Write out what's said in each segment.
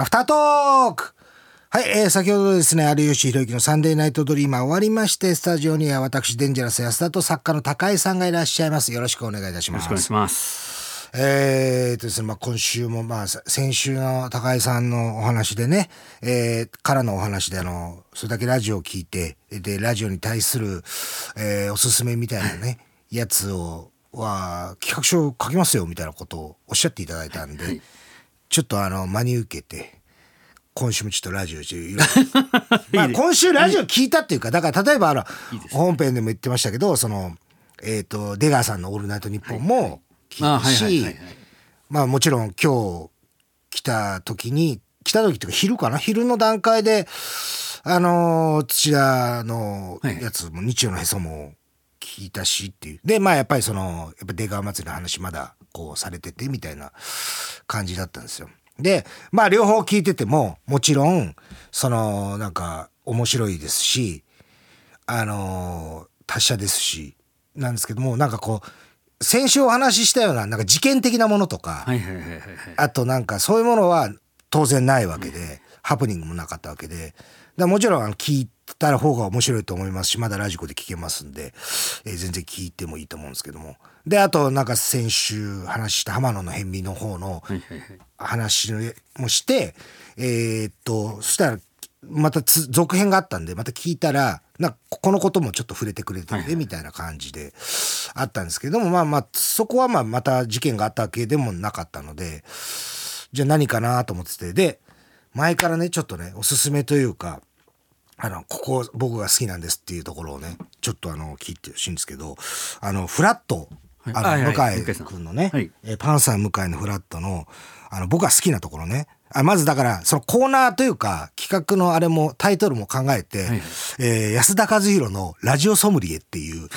アフタートークはい、えー、先ほどですね、有吉弘行のサンデーナイトドリーマー終わりまして、スタジオには私、デンジャラス安田と作家の高井さんがいらっしゃいます。よろしくお願いいたします。よろしくお願いします。えーとですね、まあ、今週も、まあ、先週の高井さんのお話でね、えー、からのお話で、あの、それだけラジオを聞いて、で、ラジオに対する、えー、おすすめみたいなね、やつを、は、企画書書きますよ、みたいなことをおっしゃっていただいたんで、はいちょっとあの、真に受けて、今週もちょっとラジオ中、いろいろまあ今週ラジオ聞いたっていうか、だから例えばあの、本編でも言ってましたけど、その、えっ、と、出川さんのオールナイトニッポンも聞いたしはい、まあもちろん今日来た時に、来た時っていうか昼かな？昼の段階で、あのー土田のやつも日曜のへそも聞いたしっていう。で、まあやっぱりその、やっぱ出川祭りの話まだこうされててみたいな感じだったんですよ。で、まあ両方聞いてても、もちろん、その、なんか面白いですし、あのー達者ですし、なんですけども、なんかこう、先週お話ししたような、なんか事件的なものとか。あとなんかそういうものは当然ないわけで、ハプニングもなかったわけで、だもちろんあの聞いた方が面白いと思いますし、まだラジコで聞けますんで、えー全然聞いてもいいと思うんですけども。で、あとなんか先週話した浜野の辺見の方の。話もして、えーっと、そしたら、またつ続編があったんで、また聞いたら、なんかこのこともちょっと触れてくれてて、みたいな感じであったんですけども、まあまあ、そこはまあまた事件があったわけでもなかったので、じゃあ何かなと思ってて、で、前からね、ちょっとね、おすすめというか、あの、ここ僕が好きなんですっていうところをね、ちょっとあの、聞いてほしいんですけど、あの、フラット、あの、向井君のね、はい。えーパンサー向井のフラットの、あの、僕が好きなところね。あまずだから、そのコーナーというか、企画のあれも、タイトルも考えて、はいえー安田和弘のラジオソムリエっていう、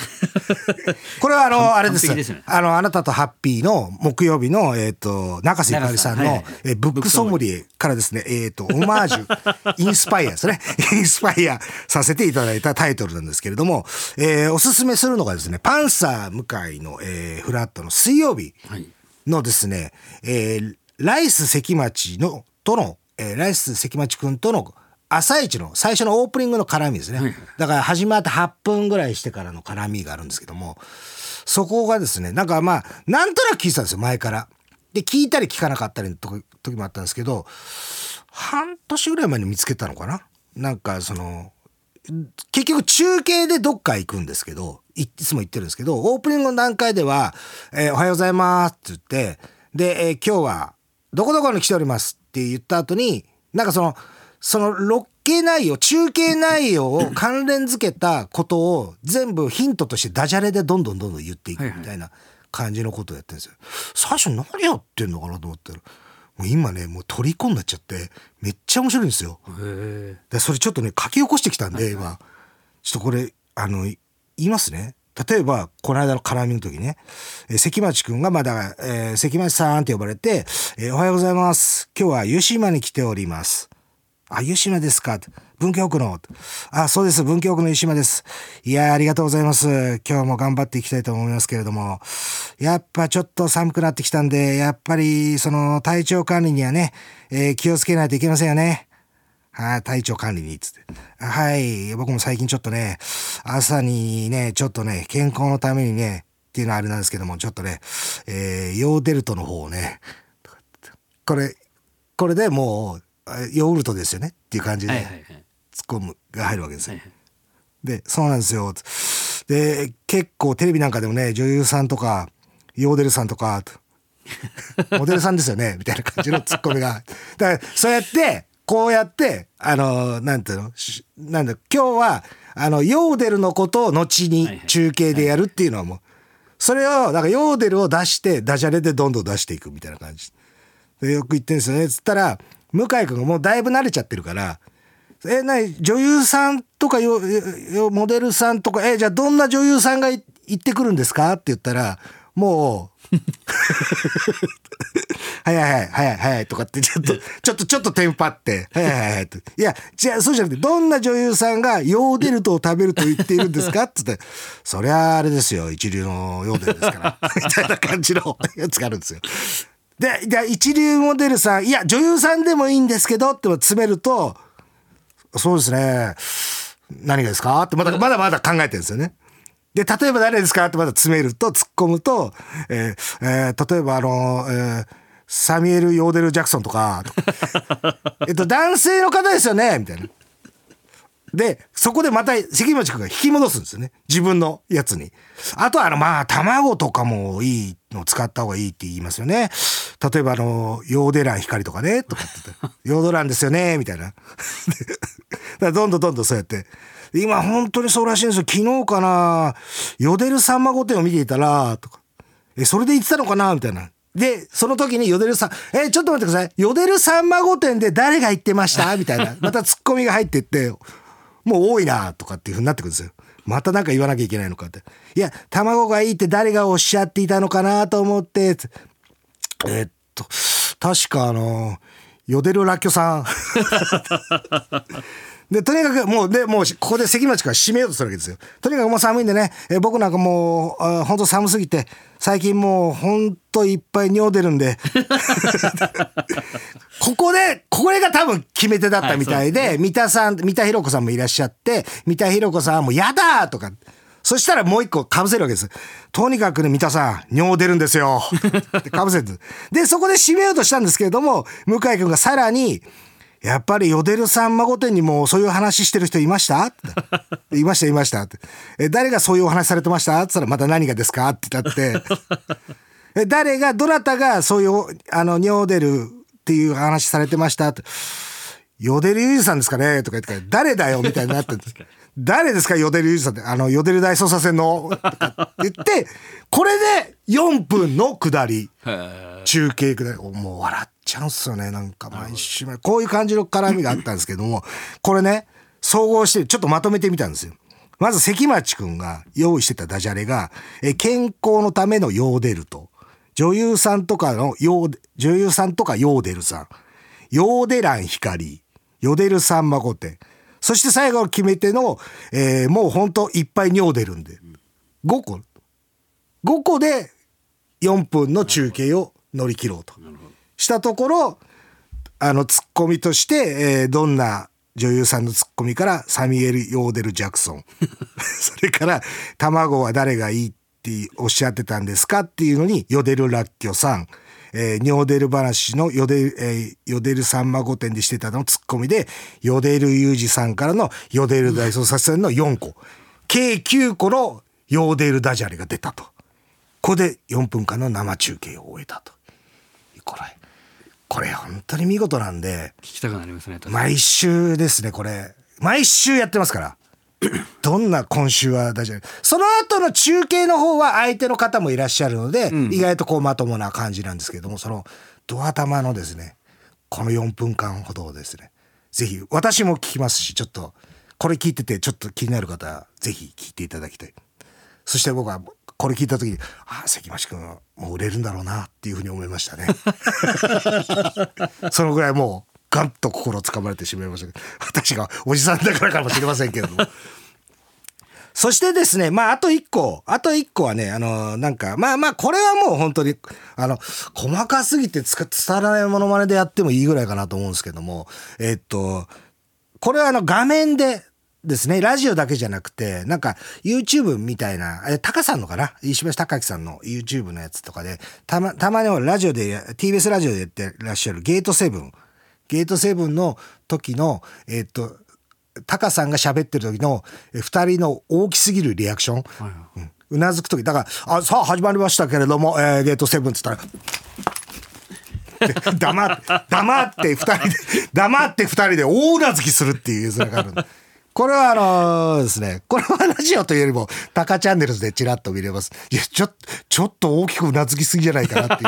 これはあの、あれですね。あの、あなたとハッピーの木曜日の、えっ、と、中瀬ゆかりさんの、はいはい。えーブックソムリエからですね、えっ、と、オマージュ、インスパイアですね。インスパイアさせていただいたタイトルなんですけれども、えーおすすめするのがですね、パンサー向井の、えーフラットの水曜日はい。のですね、えーライス関町の、との、えーライス関町くんとの朝一の最初のオープニングの絡みですね。だから始まって8分ぐらいしてからの絡みがあるんですけども、そこがですね、なんかまあ、なんとなく聞いてたんですよ、前から。で、聞いたり聞かなかったりの時時もあったんですけど、半年ぐらい前に見つけたのかな？なんかその、結局中継でどっか行くんですけど、いいつも言ってるんですけど、オープニングの段階では、えーおはようございますって言って、で、えー今日はどこどこに来ておりますって言った後に、なんかその、そのロケ内容、中継内容を関連付けたことを全部ヒントとしてダジャレでどんどんどんどん言っていくみたいな感じのことをやってるんですよ。最初何やってんのかなと思ったら、もう今ね、もう虜になっちゃって、めっちゃ面白いんですよ。へでそれちょっとね書き起こしてきたんで、今。ちょっとこれあのい言いますね例えばこの間の絡みの時ね、えー関町くんがまだ、えー関町さんって呼ばれて、えーおはようございます今日は湯島に来ております」あ、湯島ですか？文京区の。あ、そうです。文京区の湯島です。いや、ありがとうございます。今日も頑張っていきたいと思いますけれども、やっぱちょっと寒くなってきたんで、やっぱり、その、体調管理にはね、えー気をつけないといけませんよね。はい、体調管理に、つって。はい、僕も最近ちょっとね、朝にね、ちょっとね、健康のためにね、っていうのはあれなんですけども、ちょっとね、えーヨーデルトの方をね、これ、これでもう、あヨーグルトですよねっていう感じで、はいはいはい。ツッコむが入るわけですよ。はいはいで、そうなんですよ。で、結構テレビなんかでもね、女優さんとか、ヨーデルさんとか、モデルさんですよねみたいな感じのツッコミが。だから、そうやって、こうやって、あの、なんていうの？しなんだ、今日は、あの、ヨーデルのことを後に中継でやるっていうのはもう、それを、だからヨーデルを出して、ダジャレでどんどん出していくみたいな感じ。でよく言ってるんですよね。つったら、向井君がもうだいぶ慣れちゃってるから、え、なに、女優さんとかよ、よモデルさんとか、え、じゃあどんな女優さんがい行ってくるんですか？って言ったら、もう、はいはいはいはいはいとかってちょっと、ちょっとちょっとテンパって、はいはいはいと。いや、じゃあそうじゃなくて、どんな女優さんがヨーデルトを食べると言っているんですかって言って、そりゃあれですよ、一流のヨーデルですから、みたいな感じのやつがあるんですよ。で、で一流モデルさん、いや、女優さんでもいいんですけどって詰めると、そうですね。何がですかってまだまだまだ考えてるんですよね。で、例えば誰ですか？ってまだ詰めると、突っ込むと、えーえー例えばあの、えーサミュエル・ヨーデル・ジャクソンとか、と かえっと、男性の方ですよね？みたいな。で、そこでまた関町君が引き戻すんですよね。自分のやつに。あとはあの、まあ、卵とかもいいの使った方がいいって言いますよね。例えばあの、ヨーデラン光とかね、とかって言って、ヨードランですよね、みたいな。だからどんどんどんどんそうやって。今本当にそうらしいんですよ。昨日かな、ヨデルさんま御殿を見ていたら、とか。え、それで言ってたのかなみたいな。で、その時にヨデルさん、え、ちょっと待ってください。ヨデルさんま御殿で誰が言ってました？みたいな。またツッコミが入っていって、もう多いなとかっていうふうになってくるんですよ。またなんか言わなきゃいけないのかって。いや、卵がいいって誰がおっしゃっていたのかなと思って、つえっと、確かあの、ヨデルラッキョさん。で、とにかくもう、で、もう、ここで関町から締めようとするわけですよ。とにかくもう寒いんでね、え僕なんかもう、あ本当寒すぎて、最近もう、本当いっぱい尿出るんで、ここで、これが多分決め手だったみたいで、三田さん、三田寛子さんもいらっしゃって、三田寛子さんはもうやだとか、そしたらもう一個被せるわけです。とにかくね、三田さん、尿出るんですよ。って被せて。で、そこで締めようとしたんですけれども、向井君がさらに、やっぱりヨデルさん孫店にもそういう話してる人いました？っていましたいましたって。え、誰がそういうお話されてました？って言ったらまた何がですか？って言ったって。え、誰が、どなたがそういう、あの、尿出るっていう話されてました？って。ヨデルユージさんですかね？とか言って誰だよ？みたいになって誰ですかヨデルユージさんって。あの、ヨデル大捜査線の。言って、これで4分の下り。中継下り。もう笑っちゃうんすよね。なんか毎週。こういう感じの絡みがあったんですけども、これね、総合してちょっとまとめてみたんですよ。まず関町くんが用意してたダジャレが、え健康のためのヨーデルと、女優さんとかのヨー、女優さんとかヨーデルさん、ヨーデラン光、ヨデルさんま御殿、そして最後の決め手の、えーもうほんといっぱい尿出るんで、5個、5個で4分の中継を乗り切ろうと。したところ、あの、ツッコミとして、えーどんな女優さんのツッコミから、サミエル・ヨーデル・ジャクソン。それから、卵は誰がいいっておっしゃってたんですかっていうのに、ヨデル・ラッキョさん。えー、尿出る話のヨデル、えー、ヨデルさんま御殿でしてたのツッコミで、ヨデルユージさんからのヨデル大捜査線の4個。計9個のヨーデルダジャレが出たと。ここで4分間の生中継を終えたと。これ、これ本当に見事なんで、聞きたくなりますね。毎週ですね、これ。毎週やってますから。どんな今週は大丈夫その後の中継の方は相手の方もいらっしゃるので、意外とこうまともな感じなんですけれども、そのドア玉のですね、この4分間ほどをですね、ぜひ、私も聞きますし、ちょっと、これ聞いててちょっと気になる方は、ぜひ聞いていただきたい。そして僕はこれ聞いた時に、ああ、関町君はもう売れるんだろうなっていうふうに思いましたね。そのぐらいもう、ガンと心をつかまれてしまいましたけど、私がおじさんだからかもしれませんけれども。そしてですね、まあ、あと一個、あと一個はね、あの、なんか、まあまあ、これはもう本当に、あの、細かすぎて伝わらないものまねでやってもいいぐらいかなと思うんですけども、えっと、これはあの、画面で、ですね、ラジオだけじゃなくて、なんか YouTube みたいな、え、タカさんのかな？石橋貴明さんの YouTube のやつとかで、たま、たまにラジオで、TBS ラジオでやってらっしゃるゲートセブン。ゲートセブンの時の、えっと、タカさんが喋ってる時のえ二人の大きすぎるリアクション。うんうなずく時だから、あ、さあ始まりましたけれども、えーゲートセブンっつったら、で黙って、黙って二人で、黙って二人で大うなずきするっていう図があるこれはあのですね、これはラジオというよりも、タカチャンネルズでチラッと見れます。いや、ちょっと、ちょっと大きくうなずきすぎじゃないかなってい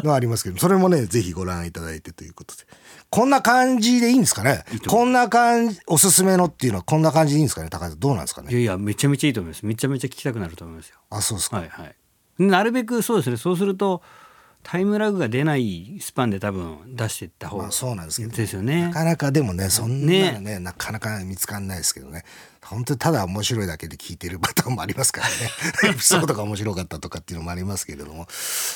うのはありますけど、それもね、ぜひご覧いただいてということで。こんな感じでいいんですかね？こんな感じ、おすすめのっていうのはこんな感じでいいんですかね？高橋さん、どうなんですかね？いやいや、めちゃめちゃいいと思います。めちゃめちゃ聞きたくなると思いますよ。あ、そうですか。はいはい。なるべくそうですね。そうすると、タイムラグが出ないスパンで多分出していった方まあそうなんですけど、ですよね。なかなかでもねそんなのね。なかなか見つかんないですけどね。本当にただ面白いだけで聞いてるパターンもありますからね。エピソードが面白かったとかっていうのもありますけれども。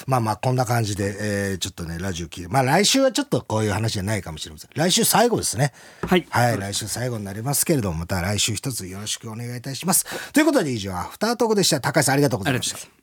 まあまあこんな感じで、えーちょっとねラジオ聞いて。まあ来週はちょっとこういう話じゃないかもしれません。来週最後ですね。はい。はい来週最後になりますけれどもまた来週一つよろしくお願いいたします。ということで以上アフタートークでした。高橋さんありがとうございました